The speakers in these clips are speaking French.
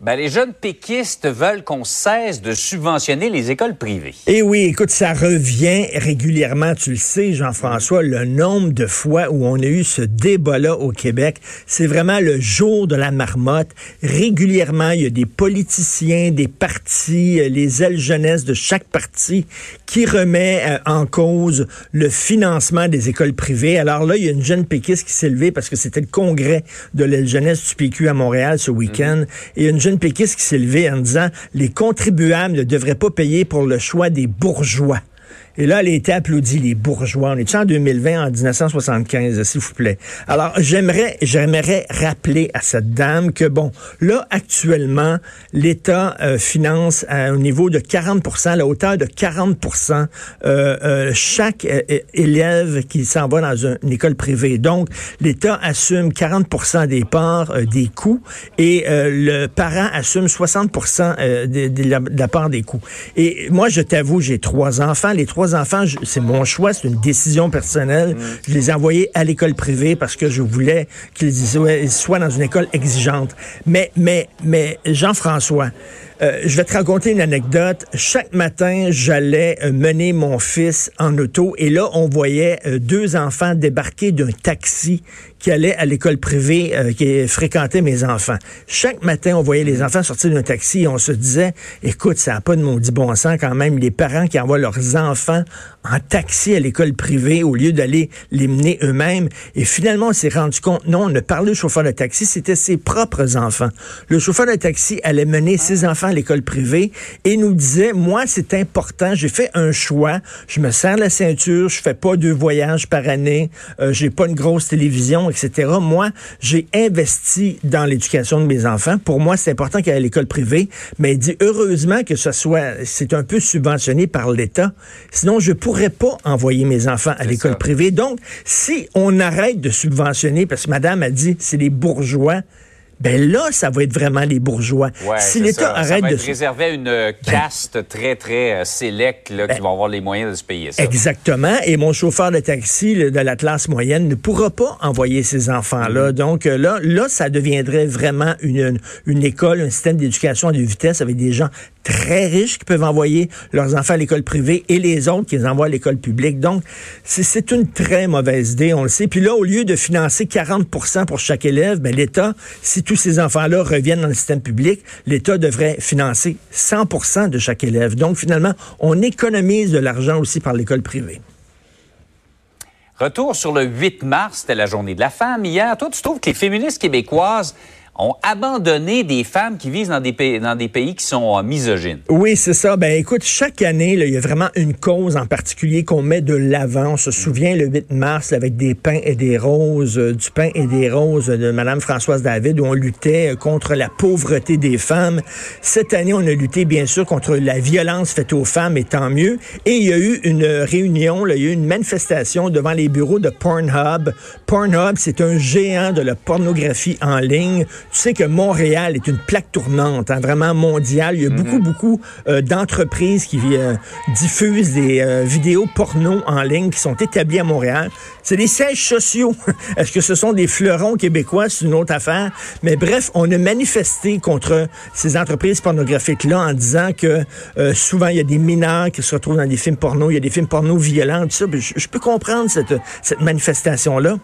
Ben, les jeunes péquistes veulent qu'on cesse de subventionner les écoles privées. Eh oui, écoute, ça revient régulièrement. Tu le sais, Jean-François, le nombre de fois où on a eu ce débat-là au Québec, c'est vraiment le jour de la marmotte. Régulièrement, il y a des politiciens, des partis, euh, les ailes jeunesse de chaque parti qui remet euh, en cause le financement des écoles privées. Alors là, il y a une jeune péquiste qui s'est levée parce que c'était le congrès de l'aile jeunesse du PQ à Montréal ce week-end. Et une jeune péquiste qui s'est levée en disant les contribuables ne devraient pas payer pour le choix des bourgeois. Et là, elle a été applaudie, les bourgeois. On est en 2020, en 1975, s'il vous plaît? Alors, j'aimerais, j'aimerais rappeler à cette dame que, bon, là, actuellement, l'État euh, finance à un niveau de 40 à la hauteur de 40% euh, euh, chaque euh, élève qui s'en va dans une, école privée. Donc, l'État assume 40% des parts des coûts et le parent assume 60 de, de, la, de la part des coûts. Et moi, je t'avoue, j'ai trois enfants. Les trois enfants, c'est mon choix, c'est une décision personnelle. Mm. Je les ai envoyés à l'école privée parce que je voulais qu'ils soient dans une école exigeante. Mais, mais, mais, Jean-François, euh, je vais te raconter une anecdote. Chaque matin, j'allais euh, mener mon fils en auto et là, on voyait euh, deux enfants débarquer d'un taxi qui allait à l'école privée qui fréquentait mes enfants. Chaque matin, on voyait les enfants sortir d'un taxi et on se disait, écoute, ça n'a pas de maudit bon sens quand même, les parents qui envoient leurs enfants 그. En taxi à l'école privée au lieu d'aller les mener eux-mêmes. Et finalement, on s'est rendu compte, non, on ne parlait au chauffeur de taxi, c'était ses propres enfants. Le chauffeur de taxi allait mener ses enfants à l'école privée et nous disait, moi, c'est important, j'ai fait un choix, je me serre la ceinture, je fais pas deux voyages par année, euh, j'ai pas une grosse télévision, etc. Moi, j'ai investi dans l'éducation de mes enfants. Pour moi, c'est important qu'il y ait l'école privée, mais il dit, heureusement que ce soit, c'est un peu subventionné par l'État. Sinon, je pourrais pas envoyer mes enfants à l'école privée. Donc, si on arrête de subventionner, parce que madame a dit, c'est les bourgeois, ben là, ça va être vraiment les bourgeois. si l'État arrête ça va être de réservé à une euh, ben caste très très euh, sélecte là, qui ben va avoir les moyens de se payer ça. Exactement. Et mon chauffeur de taxi de la classe moyenne ne pourra pas envoyer ses enfants-là. Mm-hmm. Donc euh, là, là, ça deviendrait vraiment une, une, école, un système d'éducation à deux vitesses avec des gens très riches qui peuvent envoyer leurs enfants à l'école privée et les autres qui les envoient à l'école publique. Donc, c'est une très mauvaise idée, on le sait. Puis là, au lieu de financer 40% pour chaque élève, ben, l'État, si tous ces enfants-là reviennent dans le système public, l'État devrait financer 100% de chaque élève. Donc, finalement, on économise de l'argent aussi par l'école privée. Retour sur le 8 mars, c'était la journée de la femme. Hier, toi, tu trouves que les féministes québécoises ont abandonné des femmes qui vivent dans des pays, dans des pays qui sont euh, misogynes. Oui, c'est ça. Ben écoute, chaque année, il y a vraiment une cause en particulier qu'on met de l'avant. On se souvient le 8 mars avec des pains et des roses, euh, du pain et des roses de Madame Françoise David, où on luttait euh, contre la pauvreté des femmes. Cette année, on a lutté bien sûr contre la violence faite aux femmes, et tant mieux. Et il y a eu une réunion, il y a eu une manifestation devant les bureaux de Pornhub. Pornhub, c'est un géant de la pornographie en ligne. Tu sais que Montréal est une plaque tournante, hein, vraiment mondiale. Il y a beaucoup, mhm. beaucoup euh, d'entreprises qui euh, diffusent des euh, vidéos porno en ligne qui sont établies à Montréal. C'est des sièges sociaux. Est-ce que ce sont des fleurons québécois? C'est une autre affaire. Mais bref, on a manifesté contre ces entreprises pornographiques-là en disant que souvent, il y a des mineurs qui se retrouvent dans des films porno, il y a des films porno violents, tout ça. Je, je peux comprendre cette, cette manifestation-là.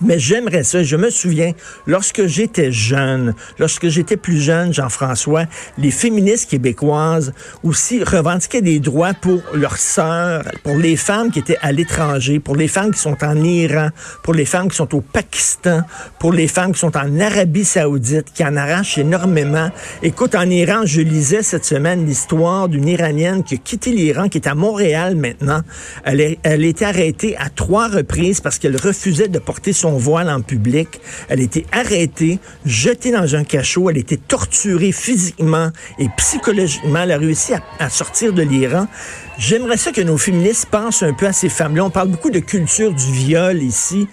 Mais j'aimerais ça. Je me souviens, lorsque j'étais jeune, lorsque j'étais plus jeune, Jean-François, les féministes québécoises aussi revendiquaient des droits pour leurs sœurs, pour les femmes qui étaient à l'étranger, pour les femmes qui sont en Iran, pour les femmes qui sont au Pakistan, pour les femmes qui sont en Arabie saoudite, qui en arrachent énormément. Écoute, en Iran, je lisais cette semaine l'histoire d'une Iranienne qui a quitté l'Iran, qui est à Montréal maintenant. Elle, est, elle a été arrêtée à trois reprises parce qu'elle refusait de porter son son voile en public. Elle a été arrêtée, jetée dans un cachot. Elle a été torturée physiquement et psychologiquement. Elle a réussi à, sortir de l'Iran. J'aimerais ça que nos féministes pensent un peu à ces femmes-là. On parle beaucoup de culture du viol ici.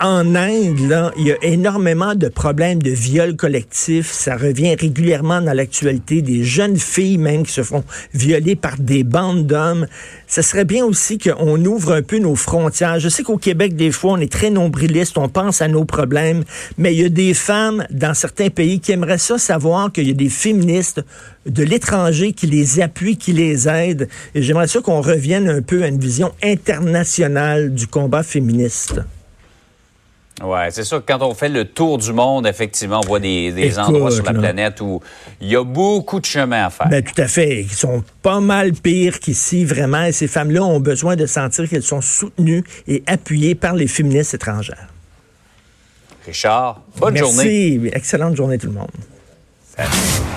En Inde, là, il y a énormément de problèmes de viol collectif. Ça revient régulièrement dans l'actualité. Des jeunes filles même qui se font violer par des bandes d'hommes. Ce serait bien aussi qu'on ouvre un peu nos frontières. Je sais qu'au Québec, des fois, on est très nombriliste, on pense à nos problèmes, mais il y a des femmes dans certains pays qui aimeraient ça savoir qu'il y a des féministes de l'étranger qui les appuient, qui les aident. Et j'aimerais ça qu'on revienne un peu à une vision internationale du combat féministe. Oui, c'est sûr que quand on fait le tour du monde, effectivement, on voit des, des Écoute, endroits sur la là. planète où il y a beaucoup de chemin à faire. Ben, tout à fait. Ils sont pas mal pires qu'ici, vraiment. Et ces femmes-là ont besoin de sentir qu'elles sont soutenues et appuyées par les féministes étrangères. Richard, bonne Merci. journée. Excellente journée tout le monde. Salut.